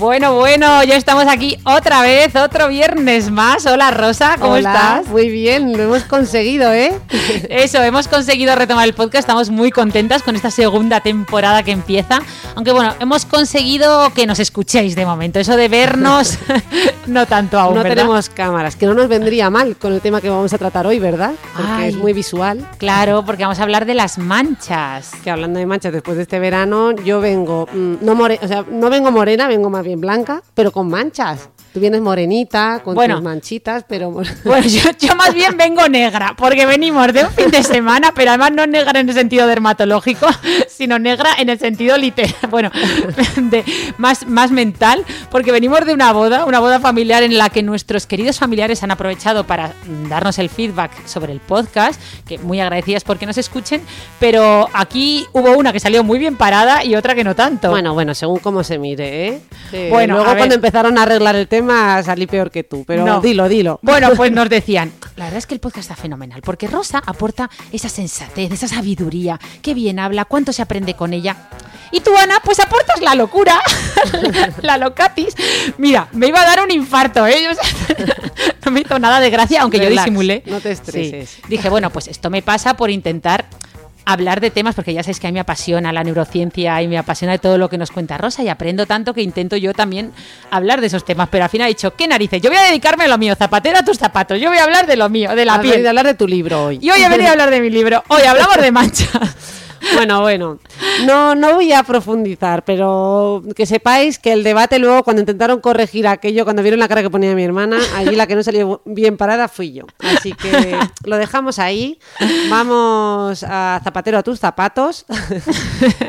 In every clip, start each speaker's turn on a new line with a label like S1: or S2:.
S1: Bueno, bueno, ya estamos aquí otra vez, otro viernes más. Hola Rosa, ¿cómo
S2: Hola,
S1: estás?
S2: Muy bien, lo hemos conseguido, ¿eh?
S1: Eso, hemos conseguido retomar el podcast, estamos muy contentas con esta segunda temporada que empieza. Aunque bueno, hemos conseguido que nos escuchéis de momento. Eso de vernos, no tanto aún.
S2: no
S1: ¿verdad?
S2: tenemos cámaras, que no nos vendría mal con el tema que vamos a tratar hoy, ¿verdad? Porque
S1: Ay.
S2: es muy visual.
S1: Claro, porque vamos a hablar de las manchas.
S2: Que hablando de manchas, después de este verano, yo vengo, mm, no more, o sea, no vengo morena, vengo más bien blanca, pero con manchas. Tú vienes morenita, con
S1: Bueno.
S2: tus manchitas, pero...
S1: Bueno, yo, yo más bien vengo negra, porque venimos de un fin de semana, pero además no negra en el sentido dermatológico, sino negra en el sentido literal, bueno, de, más, más mental, porque venimos de una boda, una boda familiar en la que nuestros queridos familiares han aprovechado para darnos el feedback sobre el podcast, que muy agradecidas porque nos escuchen, pero aquí hubo una que salió muy bien parada y otra que no tanto.
S2: Bueno, bueno, según cómo se mire, ¿eh? Que
S1: Bueno,
S2: luego cuando empezaron a arreglar el tema salí peor que tú, pero
S1: No.
S2: dilo, dilo.
S1: Bueno, pues nos decían, la verdad es que el podcast está fenomenal, porque Rosa aporta esa sensatez, esa sabiduría, qué bien habla, cuánto se aprende con ella. Y tú, Ana, pues aportas la locura, la locatis. Mira, me iba a dar un infarto, ¿eh? No me hizo nada de gracia, aunque yo disimulé.
S2: no te estreses.
S1: Sí. Dije, bueno, pues esto me pasa por intentar hablar de temas, porque ya sabéis que a mí me apasiona la neurociencia y me apasiona todo lo que nos cuenta Rosa y aprendo tanto que intento yo también hablar de esos temas, pero al final he dicho, ¿qué narices? Yo voy a dedicarme a lo mío, zapatero a tus zapatos, yo voy a hablar de lo mío, de la piel.
S2: venido a hablar de tu libro hoy.
S1: Y hoy he venido a hablar de mi libro, hoy hablamos de manchas.
S2: Bueno, bueno, no, no voy a profundizar, pero que sepáis que el debate luego, cuando intentaron corregir aquello, cuando vieron la cara que ponía mi hermana, allí la que no salió bien parada fui yo. Así que lo dejamos ahí. Vamos a zapatero a tus zapatos.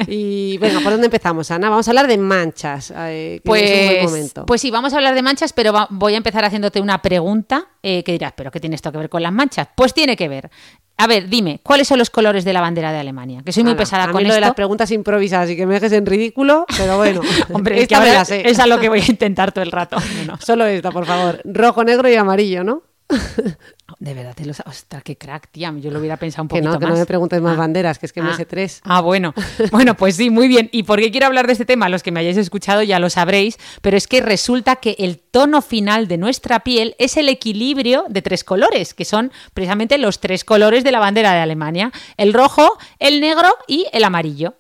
S2: Y venga, ¿por dónde empezamos, Ana? Vamos a hablar de manchas. eh, que es un buen
S1: Pues,
S2: momento.
S1: pues sí, vamos a hablar de manchas, pero va- voy a empezar haciéndote una pregunta eh, que dirás, ¿pero qué tiene esto que ver con las manchas? Pues tiene que ver. A ver, dime, ¿cuáles son los colores de la bandera de Alemania? Que soy muy pesada
S2: a mí
S1: con
S2: lo
S1: esto.
S2: de las preguntas improvisadas y que me dejes en ridículo, pero bueno.
S1: Hombre, es que
S2: esta la sé.
S1: es a lo que voy a intentar todo el rato.
S2: Solo esta, por favor. Rojo, negro y amarillo, ¿no?
S1: De verdad, te. Ostras, qué crack, tía. Yo lo hubiera pensado un
S2: Que
S1: poquito
S2: no, que
S1: más.
S2: no me preguntes más
S1: Ah.
S2: banderas, que es que me
S1: Ah.
S2: sé tres.
S1: Ah, bueno. Bueno, pues sí, muy bien. ¿Y por qué quiero hablar de este tema? Los que me hayáis escuchado ya lo sabréis, pero es que resulta que el tono final de nuestra piel es el equilibrio de tres colores, que son precisamente los tres colores de la bandera de Alemania: el rojo, el negro y el amarillo.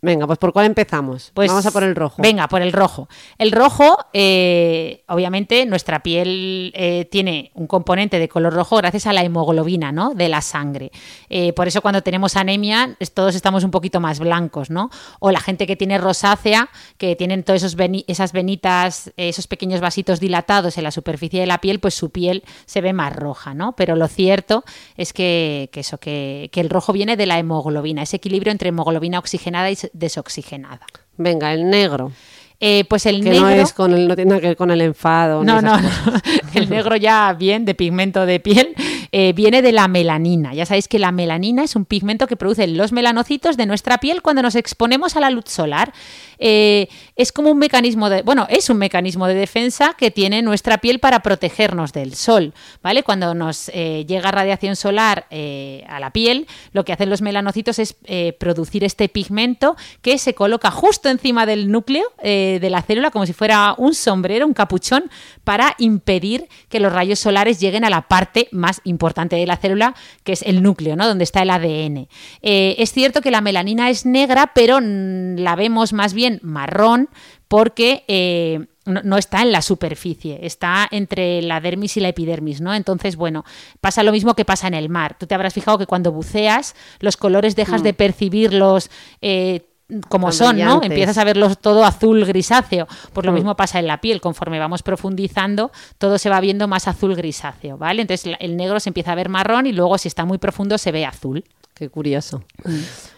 S2: Venga, pues ¿por cuál empezamos?
S1: Pues
S2: Vamos a por el rojo.
S1: Venga, por el rojo. El rojo, eh, obviamente, nuestra piel eh, tiene un componente de color rojo gracias a la hemoglobina, ¿no? De la sangre. Eh, por eso cuando tenemos anemia, todos estamos un poquito más blancos, ¿no? O la gente que tiene rosácea, que tienen todas esos esas venitas, esos pequeños vasitos dilatados en la superficie de la piel, pues su piel se ve más roja, ¿no? Pero lo cierto es que, que eso, que, que el rojo viene de la hemoglobina, ese equilibrio entre hemoglobina oxigenada y desoxigenada.
S2: Venga, el negro.
S1: Eh, pues el
S2: Que
S1: negro.
S2: no es con el, no tiene nada que ver con el enfado.
S1: No, no, no. El negro ya bien de pigmento de piel eh, viene de la melanina. Ya sabéis que la melanina es un pigmento que producen los melanocitos de nuestra piel cuando nos exponemos a la luz solar. Eh, es como un mecanismo de, bueno, es un mecanismo de defensa que tiene nuestra piel para protegernos del sol, ¿vale? Cuando nos eh, llega radiación solar a la piel, lo que hacen los melanocitos es producir este pigmento que se coloca justo encima del núcleo de la célula, como si fuera un sombrero, un capuchón, para impedir que los rayos solares lleguen a la parte más importante de la célula, que es el núcleo, ¿no? Donde está el ADN. Eh, es cierto que la melanina es negra, pero mm, la vemos más bien marrón porque eh, no, no está en la superficie, está entre la dermis y la epidermis, ¿no? Entonces, bueno, pasa lo mismo que pasa en el mar. Tú te habrás fijado que cuando buceas, los colores dejas de percibirlos eh, como son, ¿no? Empiezas a verlos todo azul grisáceo. Pues lo mismo pasa en la piel, conforme vamos profundizando, todo se va viendo más azul grisáceo, ¿vale? Entonces el negro se empieza a ver marrón y luego si está muy profundo se ve azul.
S2: Qué curioso.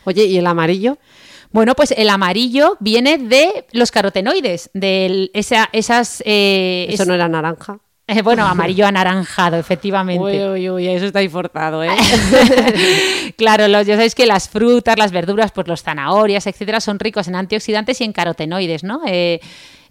S2: Oye, ¿y el amarillo?
S1: Bueno, pues el amarillo viene de los carotenoides, de esa, esas... eh,
S2: Eso
S1: es-
S2: no era naranja.
S1: Eh, bueno, amarillo anaranjado, efectivamente.
S2: Uy, uy, uy, eso está ahí forzado, ¿eh?
S1: claro, los, ya sabéis que las frutas, las verduras, pues los zanahorias, etcétera, son ricos en antioxidantes y en carotenoides, ¿no? Eh,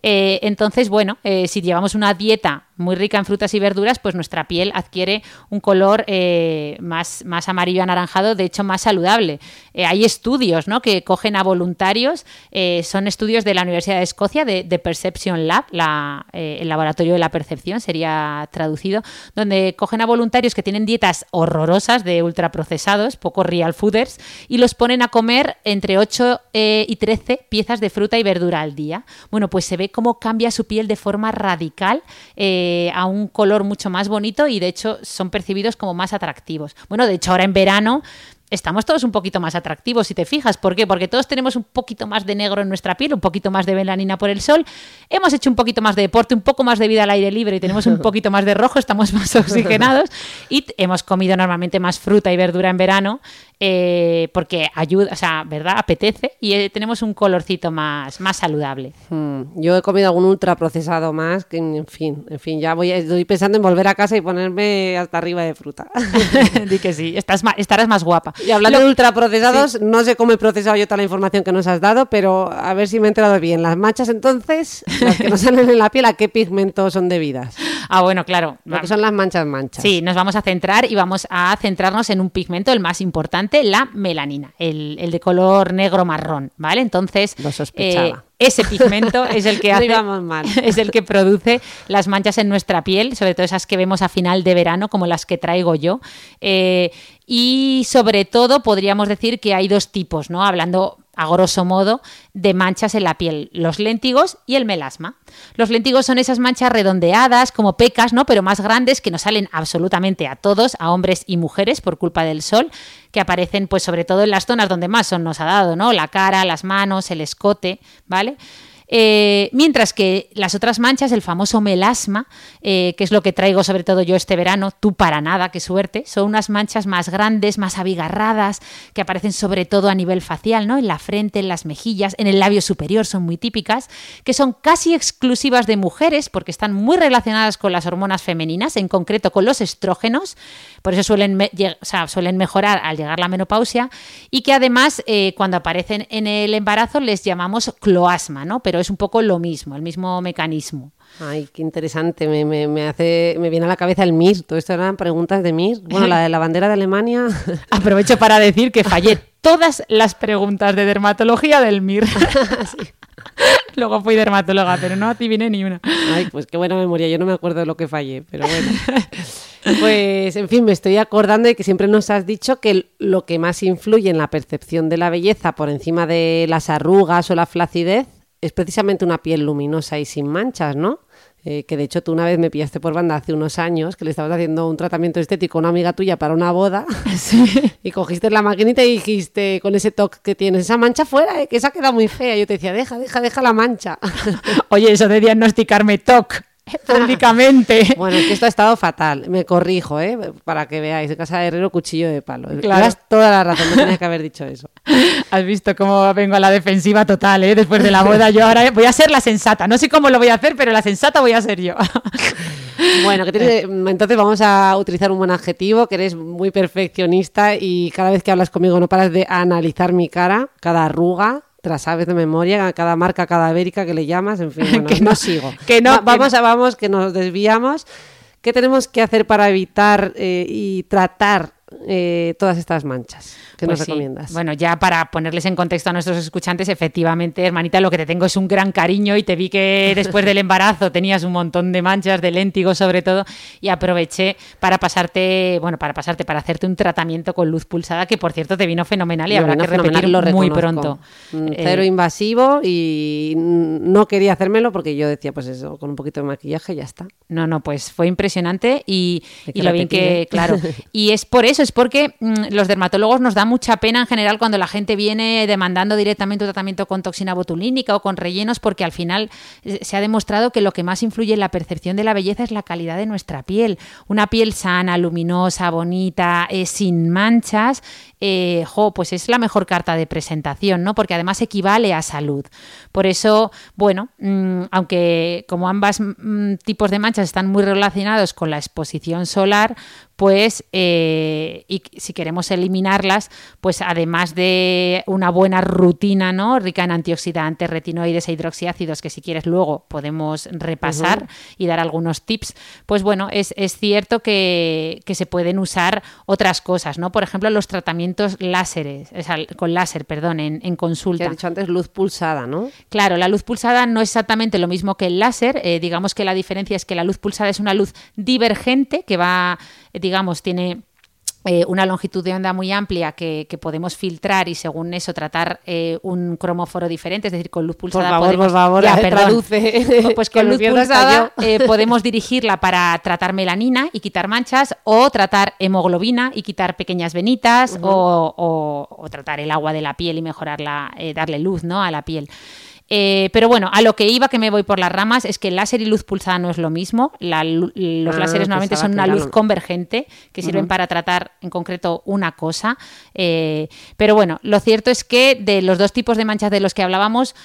S1: eh, entonces, bueno, eh, si llevamos una dieta muy rica en frutas y verduras, pues nuestra piel adquiere un color eh, más, más amarillo anaranjado, de hecho más saludable. Eh, hay estudios ¿no? que cogen a voluntarios, eh, son estudios de la Universidad de Escocia, de, de Perception Lab, la, el laboratorio de la percepción sería traducido, donde cogen a voluntarios que tienen dietas horrorosas de ultraprocesados, poco real fooders, y los ponen a comer entre 8 eh, y 13 piezas de fruta y verdura al día. Bueno, pues se ve cómo cambia su piel de forma radical a un color mucho más bonito y de hecho son percibidos como más atractivos. Bueno, de hecho ahora en verano estamos todos un poquito más atractivos, si te fijas. ¿Por qué? Porque todos tenemos un poquito más de negro en nuestra piel, un poquito más de melanina por el sol. Hemos hecho un poquito más de deporte, un poco más de vida al aire libre y tenemos un poquito más de rojo, estamos más oxigenados y hemos comido normalmente más fruta y verdura en verano eh, porque ayuda, o sea, ¿verdad? Apetece y eh, tenemos un colorcito más, más saludable.
S2: Hmm, Yo he comido algún ultraprocesado más, que en fin, en fin, ya voy, estoy pensando en volver a casa y ponerme hasta arriba de fruta.
S1: Di que sí, estás estarás más guapa.
S2: Y hablando
S1: Lo-
S2: de ultraprocesados, no sé cómo he procesado yo toda la información que nos has dado, pero a ver si me he enterado bien. Las manchas entonces, las que nos salen en la piel, ¿a qué pigmento son debidas?
S1: Ah, bueno, claro.
S2: Lo que son las manchas manchas.
S1: Sí, nos vamos a centrar y vamos a centrarnos en un pigmento, el más importante, la melanina, el, el de color negro marrón, ¿vale? Entonces,
S2: Lo sospechaba.
S1: eh, ese pigmento es el que hace,
S2: mal.
S1: es el que produce las manchas en nuestra piel, sobre todo esas que vemos a final de verano, como las que traigo yo. Eh, y sobre todo podríamos decir que hay dos tipos, ¿no? Hablando a grosso modo, de manchas en la piel, los léntigos y el melasma. Los léntigos son esas manchas redondeadas, como pecas, ¿no? Pero más grandes, que nos salen absolutamente a todos, a hombres y mujeres, por culpa del sol, que aparecen, pues, sobre todo en las zonas donde más sol nos ha dado, ¿no? La cara, las manos, el escote, ¿vale? Eh, mientras que las otras manchas, el famoso melasma, eh, que es lo que traigo sobre todo yo este verano, tú para nada, qué suerte, son unas manchas más grandes, más abigarradas, que aparecen sobre todo a nivel facial, ¿no? En la frente, en las mejillas, en el labio superior, son muy típicas, que son casi exclusivas de mujeres porque están muy relacionadas con las hormonas femeninas, en concreto con los estrógenos, por eso suelen, o sea, suelen mejorar al llegar la menopausia, y que además eh, cuando aparecen en el embarazo les llamamos cloasma, ¿no? Pero es un poco lo mismo, el mismo mecanismo.
S2: Ay, qué interesante. Me, me- me hace, me viene a la cabeza el MIR. Todo esto eran preguntas de MIR. Bueno, la de la bandera de Alemania.
S1: Aprovecho para decir que fallé todas las preguntas de dermatología del MIR. Luego fui dermatóloga, pero no adiviné ni una.
S2: Ay, pues qué buena memoria. Yo no me acuerdo de lo que fallé, pero bueno. Pues, en fin, me estoy acordando de que siempre nos has dicho que lo que más influye en la percepción de la belleza por encima de las arrugas o la flacidez es precisamente una piel luminosa y sin manchas, ¿no? Eh, que de hecho tú una vez me pillaste por banda hace unos años que le estabas haciendo un tratamiento estético a una amiga tuya para una boda y cogiste la maquinita y dijiste con ese toque que tienes, esa mancha fuera, eh, que esa queda muy fea. Yo te decía, deja, deja, deja la mancha.
S1: Oye, eso de diagnosticarme TOC públicamente.
S2: Bueno, es que esto ha estado fatal. Me corrijo, ¿eh? Para que veáis. En casa de Herrero, cuchillo de palo.
S1: Claro.
S2: Llevas toda la razón, no tenía que haber dicho eso.
S1: Has visto cómo vengo a la defensiva total, ¿eh? Después de la boda, yo ahora voy a ser la sensata. No sé cómo lo voy a hacer, pero la sensata voy a ser yo.
S2: Bueno, que tienes- entonces vamos a utilizar un buen adjetivo, que eres muy perfeccionista y cada vez que hablas conmigo no paras de analizar mi cara, cada arruga, te la sabes de memoria, cada marca cadavérica que le llamas, en fin, bueno,
S1: Que
S2: no,
S1: no,
S2: sigo.
S1: que no,
S2: Va-
S1: que
S2: vamos,
S1: no.
S2: a, vamos, que nos desviamos. ¿Qué tenemos que hacer para evitar eh, y tratar eh, todas estas manchas que
S1: Pues
S2: nos
S1: sí.
S2: recomiendas?
S1: Bueno, ya para ponerles en contexto a nuestros escuchantes, efectivamente, hermanita, lo que te tengo es un gran cariño y te vi que después del embarazo tenías un montón de manchas, de léntigo sobre todo, y aproveché para pasarte, bueno, para pasarte, para hacerte un tratamiento con luz pulsada, que por cierto te vino fenomenal y
S2: Me
S1: habrá que
S2: fenomenal,
S1: repetir
S2: lo
S1: muy pronto.
S2: Mm,
S1: Eh,
S2: Cero invasivo y no quería hacérmelo porque yo decía, pues eso, con un poquito de maquillaje ya está.
S1: No, no, pues fue impresionante y,
S2: que
S1: lo bien
S2: repetir,
S1: que,
S2: ¿eh?
S1: claro. Y es por eso, es porque mm, los dermatólogos nos da mucha pena en general cuando la gente viene demandando directamente un tratamiento con toxina botulínica o con rellenos, porque al final eh, se ha demostrado que lo que más influye en la percepción de la belleza es la calidad de nuestra piel. Una piel sana, luminosa, bonita, eh, sin manchas, eh, pues es la mejor carta de presentación, ¿no? Porque además equivale a salud. Por eso, bueno, mm, aunque como ambas mm, tipos de manchas están muy relacionados con la exposición solar, pues eh, y si queremos eliminarlas, pues además de una buena rutina, ¿no? Rica en antioxidantes, retinoides e hidroxiácidos, que si quieres luego podemos repasar y dar algunos tips, pues bueno, es, es cierto que, que se pueden usar otras cosas, ¿no? Por ejemplo, los tratamientos láseres, o sea, con láser, perdón, en, consulta.
S2: has dicho antes luz pulsada, ¿no?
S1: Claro, la luz pulsada no es exactamente lo mismo que el láser. eh, digamos que la diferencia es que la luz pulsada es una luz divergente que va, eh, digamos, tiene eh, una longitud de onda muy amplia que, que podemos filtrar y según eso tratar eh, un cromóforo diferente, es decir, con luz pulsada
S2: favor,
S1: podemos...
S2: por favor,
S1: Ya,
S2: eh,
S1: perdón.
S2: traduce.
S1: Pues con luz pulsada eh, podemos dirigirla para tratar melanina y quitar manchas o tratar hemoglobina y quitar pequeñas venitas o, o- o tratar el agua de la piel y mejorarla, darle luz ¿no? a la piel. Eh, pero bueno, a lo que iba, que me voy por las ramas, es que láser y luz pulsada no es lo mismo. La los
S2: Ah,
S1: láseres normalmente son una luz convergente que sirven para tratar en concreto una cosa. Eh, pero bueno, lo cierto es que de los dos tipos de manchas de los que hablábamos,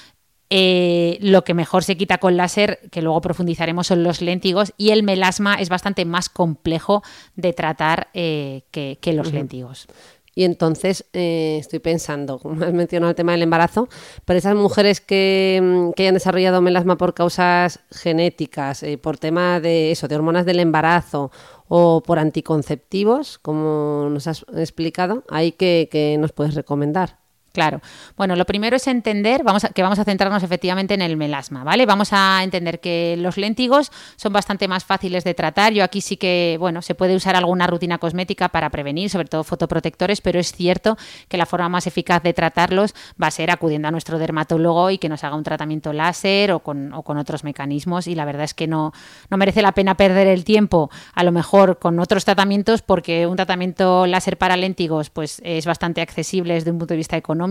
S1: eh, lo que mejor se quita con láser, que luego profundizaremos, son los léntigos y el melasma es bastante más complejo de tratar eh, que, que los léntigos.
S2: Y entonces eh, estoy pensando, como has mencionado el tema del embarazo, pero esas mujeres que, mm, que hayan desarrollado melasma por causas genéticas, eh, por tema de eso, de hormonas del embarazo o por anticonceptivos, como nos has explicado, ahí que, que nos puedes recomendar.
S1: Claro. Bueno, lo primero es entender vamos a- que vamos a centrarnos efectivamente en el melasma, ¿vale? Vamos a entender que los léntigos son bastante más fáciles de tratar. Yo aquí sí que, bueno, se puede usar alguna rutina cosmética para prevenir, sobre todo fotoprotectores, pero es cierto que la forma más eficaz de tratarlos va a ser acudiendo a nuestro dermatólogo y que nos haga un tratamiento láser o con, o con otros mecanismos. Y la verdad es que no, no merece la pena perder el tiempo, a lo mejor con otros tratamientos, porque un tratamiento láser para léntigos pues, es bastante accesible desde un punto de vista económico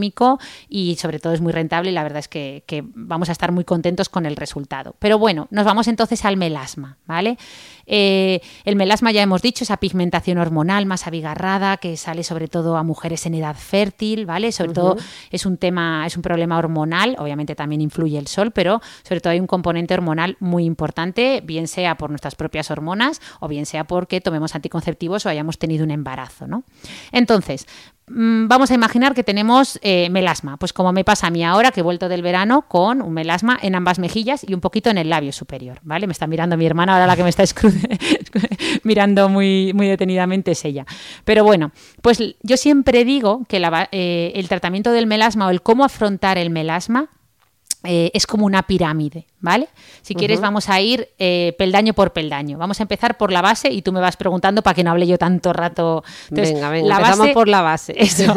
S1: y sobre todo es muy rentable y la verdad es que, que vamos a estar muy contentos con el resultado. Pero bueno, nos vamos entonces al melasma, ¿vale? Eh, el melasma ya hemos dicho, esa pigmentación hormonal más abigarrada que sale sobre todo a mujeres en edad fértil, ¿vale? Sobre todo es un tema, es un problema hormonal, obviamente también influye el sol, pero sobre todo hay un componente hormonal muy importante, bien sea por nuestras propias hormonas o bien sea porque tomemos anticonceptivos o hayamos tenido un embarazo, ¿no? Entonces, mm, vamos a imaginar que tenemos eh, melasma, pues como me pasa a mí ahora que he vuelto del verano con un melasma en ambas mejillas y un poquito en el labio superior, ¿vale? Me está mirando mi hermana, ahora la que me está escru- mirando muy, muy detenidamente es ella. Pero bueno, pues yo siempre digo que la eh, el tratamiento del melasma o el cómo afrontar el melasma eh, es como una pirámide, ¿vale? Si quieres vamos a ir eh, peldaño por peldaño. Vamos a empezar por la base y tú me vas preguntando para que no hable yo tanto rato. Entonces,
S2: venga, venga, empezamos por la base.
S1: Eso.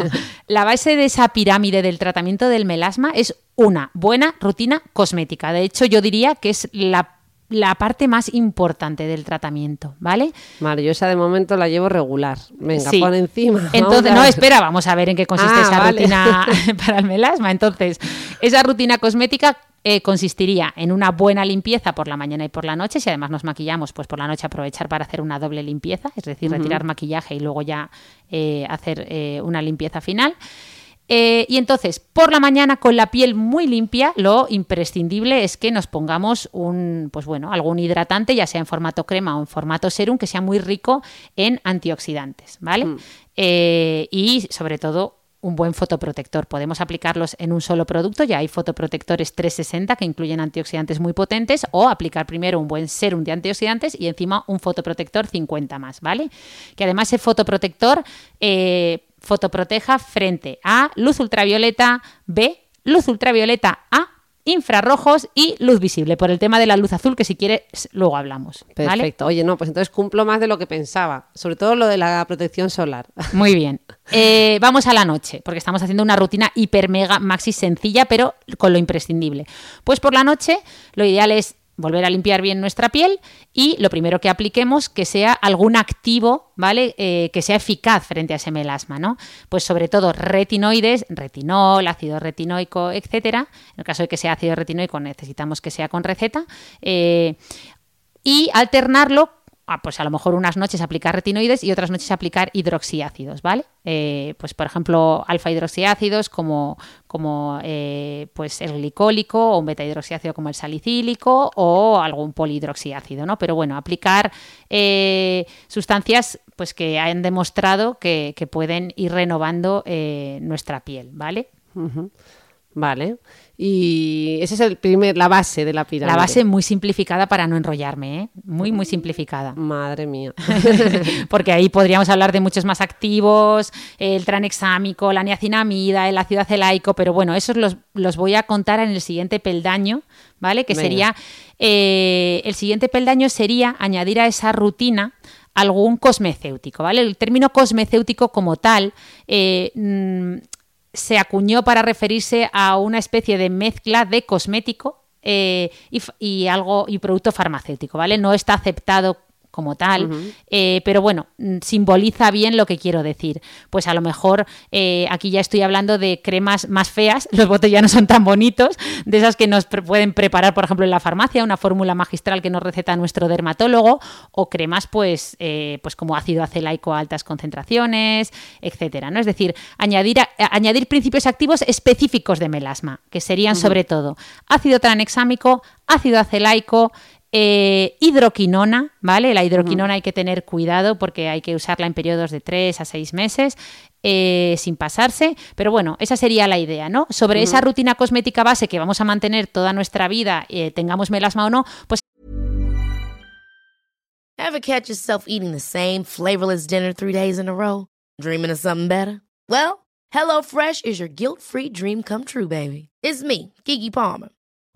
S1: La base de esa pirámide del tratamiento del melasma es una buena rutina cosmética. De hecho, yo diría que es la, la parte más importante del tratamiento, ¿vale?
S2: Vale, yo esa de momento la llevo regular. Venga,
S1: Sí.
S2: pon encima.
S1: Entonces, no, espera, vamos a ver en qué consiste
S2: Ah,
S1: esa
S2: vale.
S1: rutina para el melasma. Entonces, esa rutina cosmética eh, consistiría en una buena limpieza por la mañana y por la noche. Si además nos maquillamos, pues por la noche aprovechar para hacer una doble limpieza, es decir, retirar maquillaje y luego ya eh, hacer eh, una limpieza final. Eh, y entonces, por la mañana con la piel muy limpia, lo imprescindible es que nos pongamos un, pues bueno, algún hidratante, ya sea en formato crema o en formato serum, que sea muy rico en antioxidantes, ¿vale? Eh, y sobre todo un buen fotoprotector. Podemos aplicarlos en un solo producto, ya hay fotoprotectores 360 que incluyen antioxidantes muy potentes, o aplicar primero un buen serum de antioxidantes y encima un fotoprotector 50 más, ¿vale? Que además ese fotoprotector eh, fotoproteja frente a luz ultravioleta B, luz ultravioleta A infrarrojos y luz visible, por el tema de la luz azul, que si quieres luego hablamos. ¿vale?
S2: Perfecto. Oye, no, pues entonces cumplo más de lo que pensaba. Sobre todo lo de la protección solar.
S1: Muy bien. Eh, vamos a la noche, porque estamos haciendo una rutina hiper mega maxi sencilla, pero con lo imprescindible. Pues por la noche lo ideal es volver a limpiar bien nuestra piel y lo primero que apliquemos que sea algún activo, ¿vale? Eh, que sea eficaz frente a ese melasma, ¿no? Pues sobre todo retinoides, retinol, ácido retinoico, etcétera. En el caso de que sea ácido retinoico necesitamos que sea con receta. Eh, y alternarlo ah, pues a lo mejor unas noches aplicar retinoides y otras noches aplicar hidroxiácidos, ¿vale? Eh, pues por ejemplo, alfa hidroxiácidos como, como eh, pues el glicólico o un beta hidroxiácido como el salicílico o algún polihidroxiácido, ¿no? Pero bueno, aplicar eh, sustancias pues que han demostrado que, pueden ir renovando nuestra piel, ¿vale?
S2: Vale. Y ese es el primer, la base de la pirámide.
S1: La base muy simplificada para no enrollarme, ¿eh? Muy, muy simplificada.
S2: Madre mía.
S1: Porque ahí podríamos hablar de muchos más activos, el tranexámico, la niacinamida, el ácido acelaico, pero bueno, esos los, los voy a contar en el siguiente peldaño, ¿vale? Que
S2: Venga.
S1: sería, eh, el siguiente peldaño sería añadir a esa rutina algún cosmecéutico, ¿vale? El término cosmecéutico como tal eh, mm, se acuñó para referirse a una especie de mezcla de cosmético eh, y, y algo y producto farmacéutico, ¿vale? No está aceptado como tal, eh, pero bueno, mm, simboliza bien lo que quiero decir. Pues a lo mejor eh, aquí ya estoy hablando de cremas más feas, los botes ya no son tan bonitos, de esas que nos pre- pueden preparar, por ejemplo, en la farmacia, una fórmula magistral que nos receta nuestro dermatólogo, o cremas pues, eh, pues como ácido acelaico a altas concentraciones, etcétera. ¿no? Es decir, añadir, a- añadir principios activos específicos de melasma, que serían sobre todo ácido tranexámico, ácido acelaico, eh, hidroquinona, ¿vale? La hidroquinona hay que tener cuidado porque hay que usarla en periodos de 3 a 6 meses eh, sin pasarse, pero bueno, esa sería la idea, ¿no? Sobre esa rutina cosmética base que vamos a mantener toda nuestra vida, eh, tengamos melasma o no, pues
S3: Ever catch yourself eating the same flavorless dinner three days in a row? Dreaming of something better? Well, HelloFresh is your guilt-free dream come true, baby. It's me, Kiki Palmer.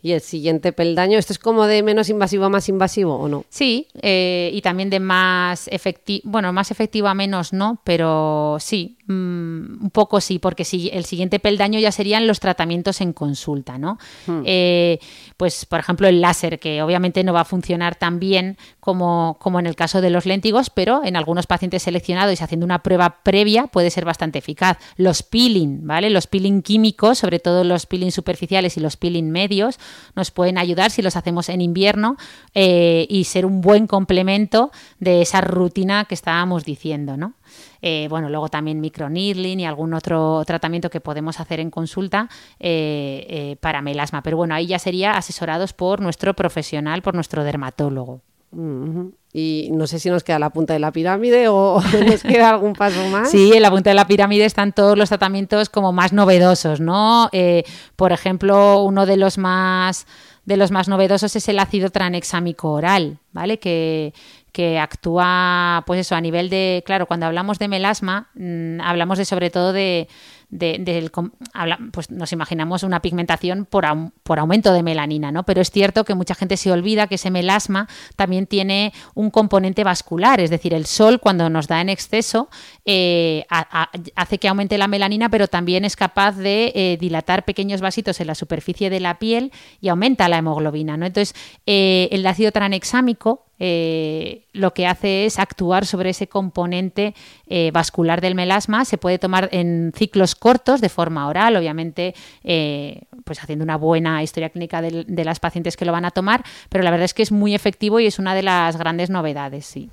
S2: Y el siguiente peldaño, ¿esto es como de menos invasivo a más invasivo o no?
S1: Sí, eh, y también de más efectivo, bueno, más efectivo a menos no, pero sí, mm, un poco sí, porque si el siguiente peldaño ya serían los tratamientos en consulta, ¿no? Eh, pues, por ejemplo, el láser, que obviamente no va a funcionar tan bien como, como en el caso de los léntigos, pero en algunos pacientes seleccionados y haciendo una prueba previa puede ser bastante eficaz. Los peeling, ¿vale? Los peeling químicos, sobre todo los peeling superficiales y los peeling medios, nos pueden ayudar si los hacemos en invierno eh, y ser un buen complemento de esa rutina que estábamos diciendo, ¿no? Eh, bueno, luego también microneedling y algún otro tratamiento que podemos hacer en consulta eh, para melasma. Pero bueno, ahí ya sería asesorados por nuestro profesional, por nuestro dermatólogo.
S2: Y no sé si nos queda la punta de la pirámide o nos queda algún paso más.
S1: Sí, en la punta de la pirámide están todos los tratamientos como más novedosos, ¿no? Eh, por ejemplo, uno de los más de los más novedosos es el ácido tranexámico oral, ¿vale? Que, que actúa, pues eso, a nivel de, claro, cuando hablamos de melasma, mm, hablamos de sobre todo de, de- pues nos imaginamos una pigmentación por, aum- por aumento de melanina, ¿no? Pero es cierto que mucha gente se olvida que ese melasma también tiene un componente vascular, es decir, el sol cuando nos da en exceso eh, hace que aumente la melanina, pero también es capaz de eh, dilatar pequeños vasitos en la superficie de la piel y aumenta la hemoglobina, ¿no? Entonces, eh, el ácido tranexámico lo que hace es actuar sobre ese componente vascular del melasma. Se puede tomar en ciclos cortos de forma oral, obviamente, eh, pues haciendo una buena historia clínica de, las pacientes que lo van a tomar, pero la verdad es que es muy efectivo y es una de las grandes novedades, sí.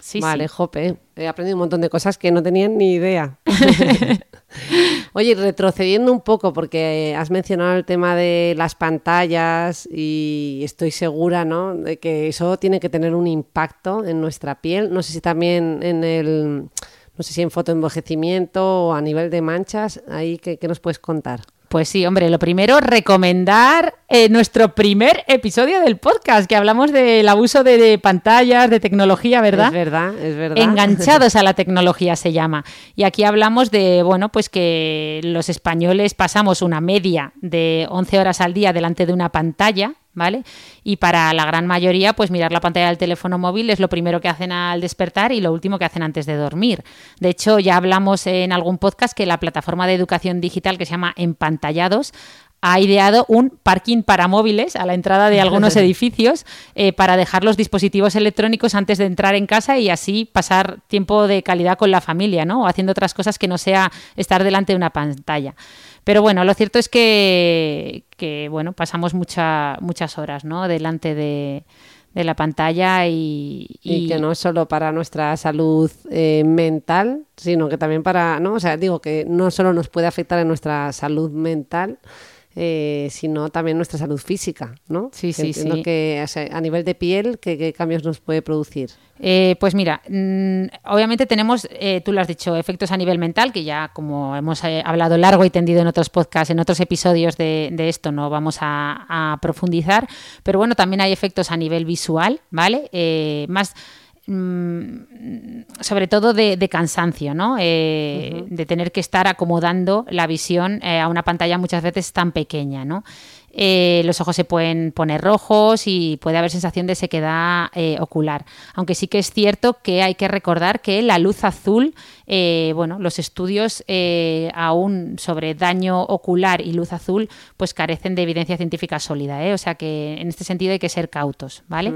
S1: Sí,
S2: vale,
S1: sí.
S2: jope. He aprendido un montón de cosas que no tenía ni idea. Oye, retrocediendo un poco, porque has mencionado el tema de las pantallas y estoy segura, ¿no? De que eso tiene que tener un impacto en nuestra piel. No sé si también en el, no sé si en fotoenvejecimiento o a nivel de manchas. Ahí, ¿qué, qué nos puedes contar?
S1: Pues sí, hombre, lo primero, recomendar eh, nuestro primer episodio del podcast, que hablamos del abuso de, de pantallas, de tecnología, ¿verdad?
S2: Es verdad, es verdad.
S1: Enganchados a la tecnología se llama. Y aquí hablamos de, bueno, pues que los españoles pasamos una media de 11 horas al día delante de una pantalla, ¿vale? Y para la gran mayoría, pues mirar la pantalla del teléfono móvil es lo primero que hacen al despertar y lo último que hacen antes de dormir. De hecho, ya hablamos en algún podcast que la plataforma de educación digital que se llama Empantallados ha ideado un parking para móviles a la entrada de algunos edificios eh, para dejar los dispositivos electrónicos antes de entrar en casa y así pasar tiempo de calidad con la familia, ¿no? O haciendo otras cosas que no sea estar delante de una pantalla. Pero bueno, lo cierto es que, que bueno, pasamos mucha, muchas horas, ¿no? Delante de, de la pantalla y,
S2: Y, que no es solo para nuestra salud eh, mental, sino que también para, ¿no? O sea, digo que no solo nos puede afectar en nuestra salud mental, eh, sino también nuestra salud física, ¿no?
S1: Sí, sí,
S2: entiendo
S1: sí.
S2: que o sea, a nivel de piel, ¿qué, qué cambios nos puede producir?
S1: Eh, pues mira, mm, obviamente tenemos, eh, tú lo has dicho, efectos a nivel mental, que ya como hemos hablado largo y tendido en otros podcasts, en otros episodios de, de esto, no vamos a, a profundizar, pero bueno, también hay efectos a nivel visual, ¿vale? Más sobre todo de, de cansancio, ¿no? Eh, De tener que estar acomodando la visión eh, a una pantalla muchas veces tan pequeña, ¿no? Eh, los ojos se pueden poner rojos y puede haber sensación de sequedad eh, ocular. Aunque sí que es cierto que hay que recordar que la luz azul, eh, bueno, los estudios aún sobre daño ocular y luz azul, pues carecen de evidencia científica sólida. O sea que en este sentido hay que ser cautos, ¿vale?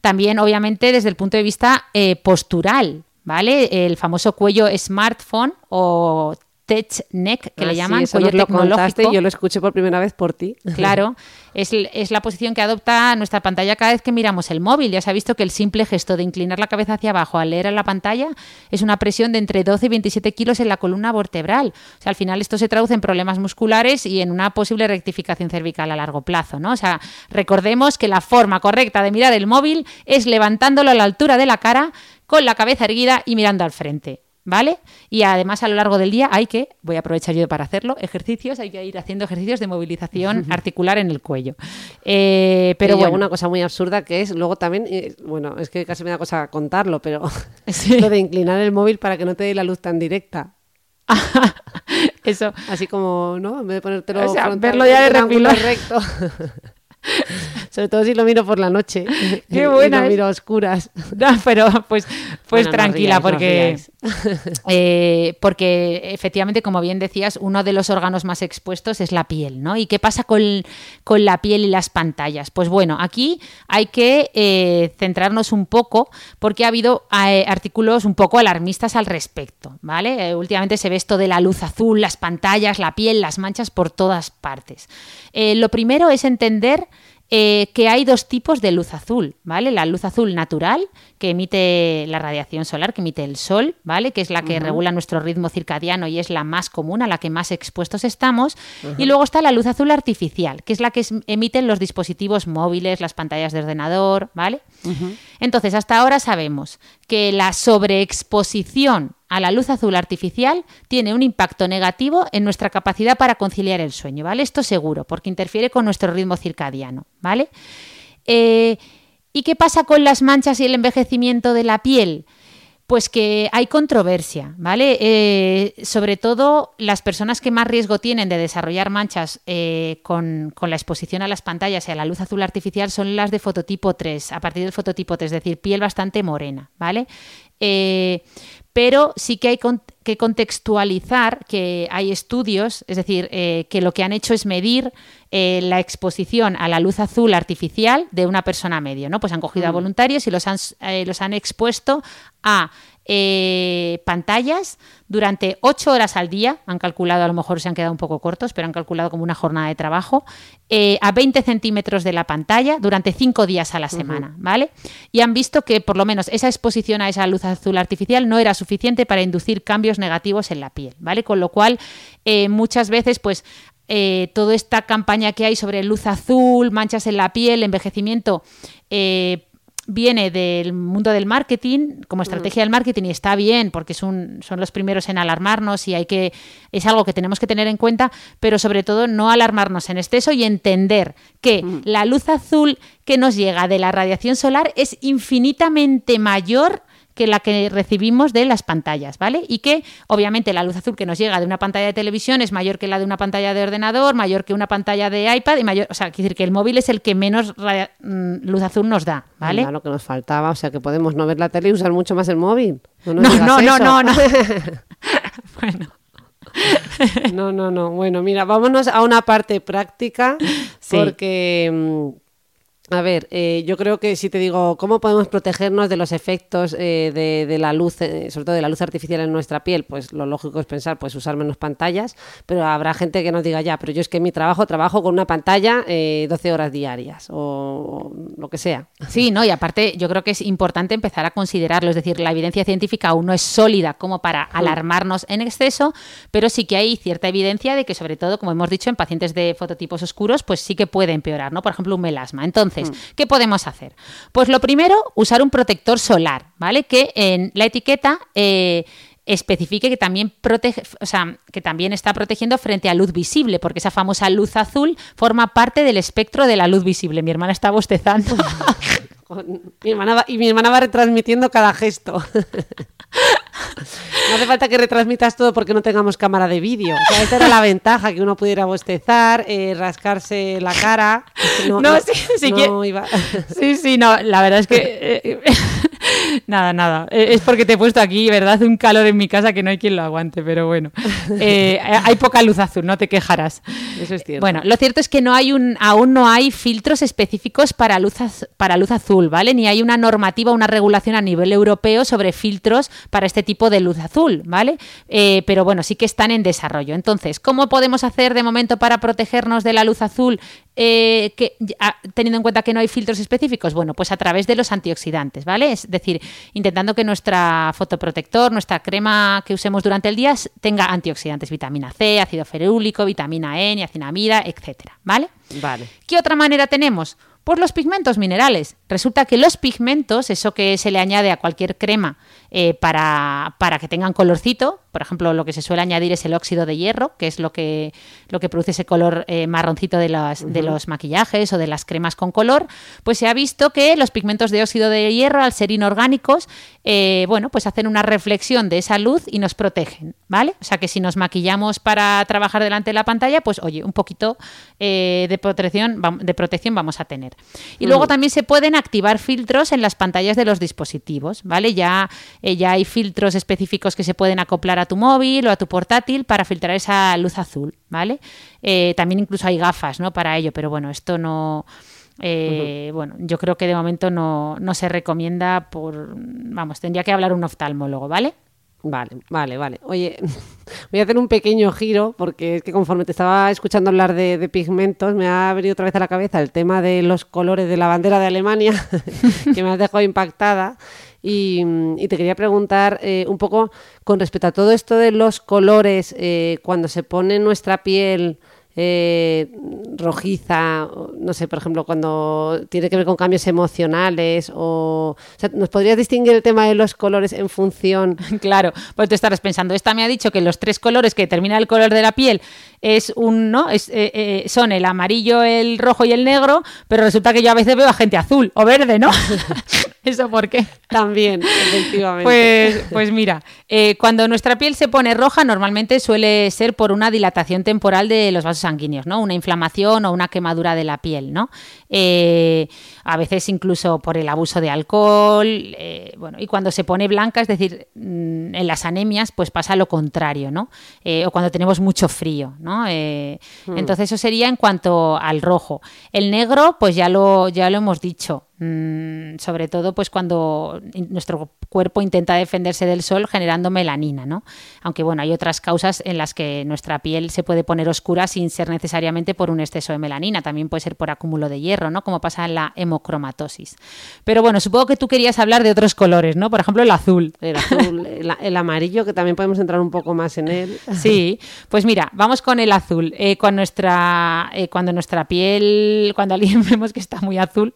S1: También, obviamente, desde el punto de vista postural, ¿vale? El famoso cuello smartphone o tech neck, que
S2: Ah,
S1: le
S2: sí,
S1: llaman,
S2: eso
S1: cuello
S2: nos lo contaste
S1: tecnológico.
S2: y yo lo escuché por primera vez por ti.
S1: Claro, es, es la posición que adopta nuestra pantalla cada vez que miramos el móvil. Ya se ha visto que el simple gesto de inclinar la cabeza hacia abajo al leer en la pantalla es una presión de entre 12 y 27 kilos en la columna vertebral. O sea, al final esto se traduce en problemas musculares y en una posible rectificación cervical a largo plazo, ¿no? O sea, recordemos que la forma correcta de mirar el móvil es levantándolo a la altura de la cara, con la cabeza erguida y mirando al frente. ¿Vale? Y además a lo largo del día hay que, voy a aprovechar yo para hacerlo, ejercicios, hay que ir haciendo ejercicios de movilización articular en el cuello. Eh, pero
S2: Pero
S1: bueno,
S2: una cosa muy absurda que es, luego también, eh, bueno, es que casi me da cosa contarlo, pero
S1: Sí.
S2: lo de inclinar el móvil para que no te dé la luz tan directa.
S1: eso,
S2: Así como, ¿no? En vez de ponértelo
S1: O sea, verlo ya de
S2: recto. Sobre todo si lo miro por la noche.
S1: Qué buena
S2: lo miro a oscuras.
S1: No, pero pues, pues
S2: Bueno, no
S1: tranquila,
S2: ríais,
S1: porque, eh, porque efectivamente, como bien decías, uno de los órganos más expuestos es la piel, ¿no? ¿Y qué pasa con, con la piel y las pantallas? Pues bueno, aquí hay que eh, centrarnos un poco porque ha habido eh, artículos un poco alarmistas al respecto, ¿vale? Últimamente se ve esto de la luz azul, las pantallas, la piel, las manchas por todas partes. Lo primero es entender eh, que hay dos tipos de luz azul, ¿vale? La luz azul natural, que emite la radiación solar, que emite el sol, ¿vale? Que es la que regula nuestro ritmo circadiano y es la más común, a la que más expuestos estamos. Y luego está la luz azul artificial, que es la que emiten los dispositivos móviles, las pantallas de ordenador, ¿vale? Entonces, hasta ahora sabemos que la sobreexposición a la luz azul artificial tiene un impacto negativo en nuestra capacidad para conciliar el sueño, ¿vale? Esto seguro, porque interfiere con nuestro ritmo circadiano, ¿vale? Eh, ¿Y qué pasa con las manchas y el envejecimiento de la piel? Pues que hay controversia, ¿vale? Eh, sobre todo las personas que más riesgo tienen de desarrollar manchas eh, con, la exposición a las pantallas y a la luz azul artificial son las de fototipo 3, a partir del fototipo 3, es decir, piel bastante morena, ¿vale? Eh, pero sí que hay que contextualizar que hay estudios, es decir, eh, que lo que han hecho es medir eh, la exposición a la luz azul artificial de una persona medio, ¿no? Pues han cogido a voluntarios y los han, los han expuesto a eh, pantallas durante ocho horas al día, han calculado, a lo mejor se han quedado un poco cortos, pero han calculado como una jornada de trabajo, eh, a 20 centímetros de la pantalla durante cinco días a la semana, ¿vale? Y han visto que por lo menos esa exposición a esa luz azul artificial no era suficiente para inducir cambios negativos en la piel, ¿vale? Con lo cual, eh, muchas veces, pues eh, toda esta campaña que hay sobre luz azul, manchas en la piel, envejecimiento, eh, viene del mundo del marketing como estrategia del marketing y está bien porque son, son los primeros en alarmarnos y hay que es algo que tenemos que tener en cuenta, pero sobre todo no alarmarnos en exceso y entender que la luz azul que nos llega de la radiación solar es infinitamente mayor que la que recibimos de las pantallas, ¿vale? Y que obviamente la luz azul que nos llega de una pantalla de televisión es mayor que la de una pantalla de ordenador, mayor que una pantalla de iPad y mayor, o sea, quiere decir que el móvil es el que menos mm, luz azul nos da, ¿vale?
S2: Lo que nos faltaba, o sea, que podemos no ver la tele y usar mucho más el móvil.
S1: No, no, no, no, no,
S2: bueno. no, no, no. Bueno, mira, vámonos a una parte práctica porque mm, a ver, eh, yo creo que si te digo, ¿cómo podemos protegernos de los efectos eh, de, la luz, eh, sobre todo de la luz artificial en nuestra piel? Pues lo lógico es pensar, pues usar menos pantallas, pero habrá gente que nos diga, ya, pero yo es que en mi trabajo trabajo con una pantalla 12 horas diarias o, lo que sea.
S1: Sí, no, y aparte yo creo que es importante empezar a considerarlo, es decir, la evidencia científica aún no es sólida como para mm. alarmarnos en exceso, pero sí que hay cierta evidencia de que sobre todo, como hemos dicho, en pacientes de fototipos oscuros, pues sí que puede empeorar, ¿no? Por ejemplo, un melasma. Entonces, Mm. ¿qué podemos hacer? Pues lo primero, usar un protector solar, ¿vale? Que en la etiqueta eh, especifique que también protege, o sea, que también está protegiendo frente a luz visible, porque esa famosa luz azul forma parte del espectro de la luz visible. Mi hermana está bostezando.
S2: mi hermana y mi hermana va retransmitiendo cada gesto. No hace falta que retransmitas todo porque no tengamos cámara de vídeo. O sea, esta era la ventaja, que uno pudiera bostezar, eh, rascarse la cara.
S1: No, sí, sí, sí, sí, no, la verdad es que... Eh, nada, nada. Eh, es porque te he puesto aquí, ¿verdad? Un calor en mi casa que no hay quien lo aguante, pero bueno. hay poca luz azul, no te quejarás.
S2: Eso es cierto.
S1: Bueno, lo cierto es que no hay un, aún no hay filtros específicos para luz, para luz azul, ¿vale? Ni hay una normativa, una regulación a nivel europeo sobre filtros para este tipo de luz azul, ¿vale? Eh, pero bueno, sí que están en desarrollo. Entonces, ¿cómo podemos hacer de momento para protegernos de la luz azul eh, que, teniendo en cuenta que no hay filtros específicos? Bueno, pues a través de los antioxidantes, ¿vale? Es decir, intentando que nuestra fotoprotector, nuestra crema que usemos durante el día tenga antioxidantes, vitamina C, ácido ferúlico, vitamina E, niacinamida, etcétera, ¿vale?
S2: Vale.
S1: ¿Qué otra manera tenemos? Pues los pigmentos minerales. Resulta que los pigmentos, eso que se le añade a cualquier crema eh, para, para, que tengan colorcito, por ejemplo, lo que se suele añadir es el óxido de hierro, que es lo que, lo que produce ese color eh, marroncito de, las, de los maquillajes o de las cremas con color, pues se ha visto que los pigmentos de óxido de hierro, al ser inorgánicos, eh, bueno, pues hacen una reflexión de esa luz y nos protegen, ¿vale? O sea que si nos maquillamos para trabajar delante de la pantalla, pues oye, un poquito de, protección, de protección vamos a tener. Y luego también se pueden activar filtros en las pantallas de los dispositivos, ¿vale? Ya, eh, ya hay filtros específicos que se pueden acoplar a tu móvil o a tu portátil para filtrar esa luz azul, ¿vale? Eh, también incluso hay gafas, ¿no? Para ello, pero bueno, esto no... Eh, bueno, yo creo que de momento no, no se recomienda por... Vamos, tendría que hablar un oftalmólogo, ¿vale?
S2: Vale, vale, vale. Oye, voy a hacer un pequeño giro porque es que conforme te estaba escuchando hablar de, pigmentos me ha venido otra vez a la cabeza el tema de los colores de la bandera de Alemania que me has dejado impactada y, te quería preguntar eh, un poco con respecto a todo esto de los colores, eh, cuando se pone nuestra piel eh, rojiza, no sé, por ejemplo, cuando tiene que ver con cambios emocionales o, o sea, ¿nos podrías distinguir el tema de los colores en función?
S1: Claro, pues te estarás pensando, esta me ha dicho que los tres colores que determinan el color de la piel es un, ¿no? Es, eh, eh, son el amarillo, el rojo y el negro, pero resulta que yo a veces veo a gente azul o verde, ¿no? ¿Eso por qué?
S2: También, efectivamente.
S1: Pues, pues mira, cuando nuestra piel se pone roja, normalmente suele ser por una dilatación temporal de los vasos sanguíneos, ¿no? Una inflamación o una quemadura de la piel, ¿no? Eh, a veces incluso por el abuso de alcohol, eh, bueno, y cuando se pone blanca, es decir, mm, en las anemias, pues pasa lo contrario, ¿no? Eh, o cuando tenemos mucho frío, ¿no? Eh, Entonces eso sería en cuanto al rojo. El negro, pues ya lo, ya lo hemos dicho. Mm, sobre todo pues cuando nuestro cuerpo intenta defenderse del sol generando melanina, ¿no? Aunque bueno, hay otras causas en las que nuestra piel se puede poner oscura sin ser necesariamente por un exceso de melanina, también puede ser por acúmulo de hierro, ¿no? Como pasa en la hemocromatosis. Pero bueno, supongo que tú querías hablar de otros colores, ¿no? Por ejemplo, el azul.
S2: El azul, el, el amarillo, que también podemos entrar un poco más en él.
S1: Sí, pues mira, vamos con el azul. Eh, cuando, nuestra, eh, cuando nuestra piel, cuando alguien vemos que está muy azul,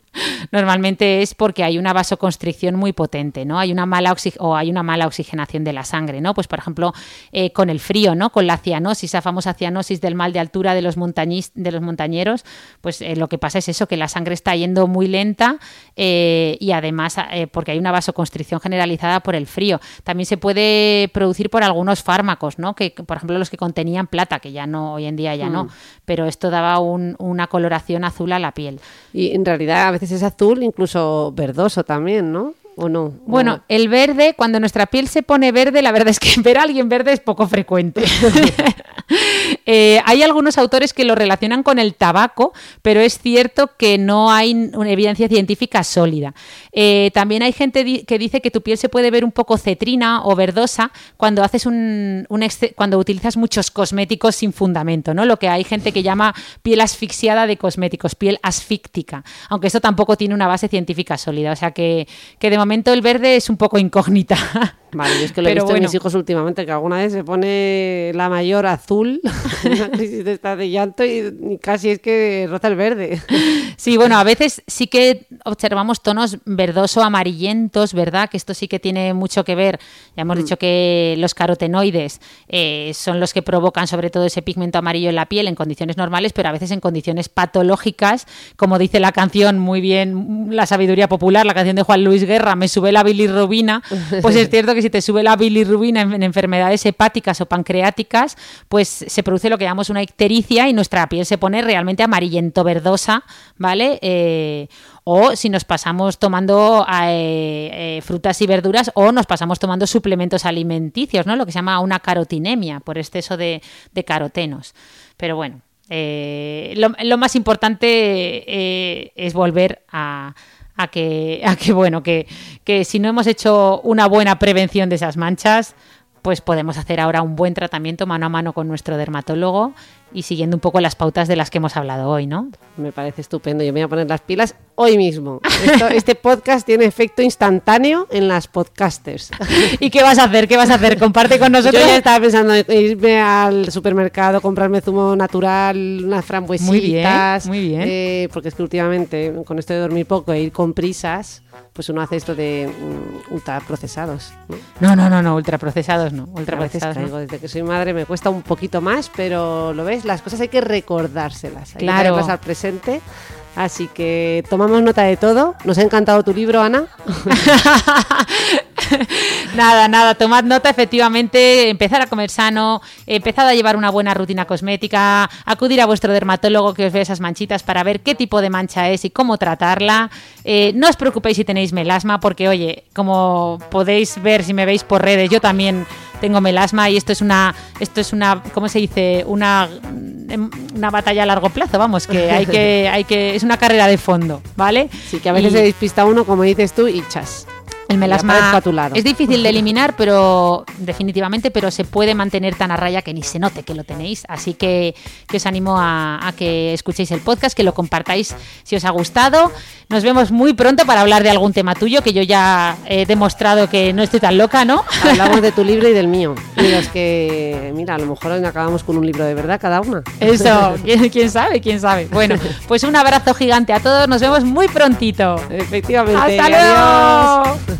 S1: normalmente es porque hay una vasoconstricción muy potente, ¿no? Hay una mala o hay una mala oxigenación de la sangre, ¿no? Pues por ejemplo, eh, con el frío, ¿no? Con la cianosis, esa famosa cianosis del mal de altura de los, montañis- de los montañeros, pues eh, lo que pasa es eso, que la sangre está yendo muy lenta eh, y además eh, porque hay una vasoconstricción generalizada por el frío. También se puede producir por algunos fármacos, ¿no? Que, por ejemplo, los que contenían plata, que ya no, hoy en día ya no, pero esto daba un- una coloración azul a la piel.
S2: Y en realidad a veces es azul, incluso verdoso también, ¿no? ¿O no?
S1: Bueno,
S2: O-
S1: el verde, cuando nuestra piel se pone verde, la verdad es que ver a alguien verde es poco frecuente. Eh, hay algunos autores que lo relacionan con el tabaco, pero es cierto que no hay una evidencia científica sólida. Eh, también hay gente que dice que tu piel se puede ver un poco cetrina o verdosa cuando haces un, cuando utilizas muchos cosméticos sin fundamento, ¿no? Lo que hay gente que llama piel asfixiada de cosméticos, piel asfíctica, aunque esto tampoco tiene una base científica sólida, o sea que, que de momento el verde es un poco incógnita.
S2: Vale, yo es que lo he
S1: Pero
S2: visto en
S1: bueno.
S2: mis hijos últimamente, que alguna vez se pone la mayor azul, una crisis de esta de llanto y, casi es que roza el verde.
S1: Sí, bueno, a veces sí que observamos tonos verdoso amarillentos, ¿verdad? Que esto sí que tiene mucho que ver. Ya hemos dicho que los carotenoides eh, son los que provocan sobre todo ese pigmento amarillo en la piel en condiciones normales, pero a veces en condiciones patológicas, como dice la canción muy bien, la sabiduría popular, la canción de Juan Luis Guerra, me sube la bilirrubina, pues es cierto que si te sube la bilirrubina en, en enfermedades hepáticas o pancreáticas, pues se produce lo que llamamos una ictericia y nuestra piel se pone realmente amarillento verdosa, ¿vale? Eh, o si nos pasamos tomando eh, eh, frutas y verduras o nos pasamos tomando suplementos alimenticios, ¿no? Lo que se llama una carotinemia por exceso de, carotenos. Pero bueno, lo, más importante es volver a, a que, a que bueno, que, que si no hemos hecho una buena prevención de esas manchas, pues podemos hacer ahora un buen tratamiento mano a mano con nuestro dermatólogo y siguiendo un poco las pautas de las que hemos hablado hoy, ¿no?
S2: Me parece estupendo. Yo me voy a poner las pilas hoy mismo. Esto- este podcast tiene efecto instantáneo en las podcasters.
S1: ¿Y qué vas a hacer? ¿Qué vas a hacer? Comparte con nosotros.
S2: Yo ya estaba pensando en irme al supermercado, comprarme zumo natural, unas frambuesitas.
S1: Muy bien, muy bien.
S2: eh, porque es que últimamente, con esto de dormir poco e ir con prisas, pues uno hace esto de mm, ultraprocesados. ¿no?
S1: No, no, no, no, ultraprocesados no. Ultraprocesados no.
S2: caigo, desde que soy madre me cuesta un poquito más, pero lo ves, las cosas hay que recordárselas, hay
S1: Claro.
S2: que al presente. Así que tomamos nota de todo. Nos ha encantado tu libro, Ana.
S1: nada, nada, tomad nota, efectivamente, empezar a comer sano, empezad a llevar una buena rutina cosmética, acudir a vuestro dermatólogo que os ve esas manchitas para ver qué tipo de mancha es y cómo tratarla. Eh, no os preocupéis si tenéis melasma, porque oye, como podéis ver si me veis por redes, yo también tengo melasma y esto es una, esto es una, ¿cómo se dice? Una, una batalla a largo plazo, vamos, que hay que, hay que, es una carrera de fondo, ¿vale?
S2: Sí, que a veces
S1: Y-
S2: se despista uno, como dices tú, y chas.
S1: El melasma
S2: a tu lado.
S1: es difícil de eliminar, pero definitivamente, pero se puede mantener tan a raya que ni se note que lo tenéis. Así que, que os animo a, a que escuchéis el podcast, que lo compartáis si os ha gustado. Nos vemos muy pronto para hablar de algún tema tuyo, que yo ya he demostrado que no estoy tan loca, ¿no?
S2: Hablamos de tu libro y del mío. Y los que, mira, a lo mejor hoy acabamos con un libro de verdad cada una.
S1: Eso, ¿quién, sabe? ¿Quién sabe? Bueno, pues un abrazo gigante a todos. Nos vemos muy prontito.
S2: Efectivamente.
S1: ¡Hasta
S2: adiós.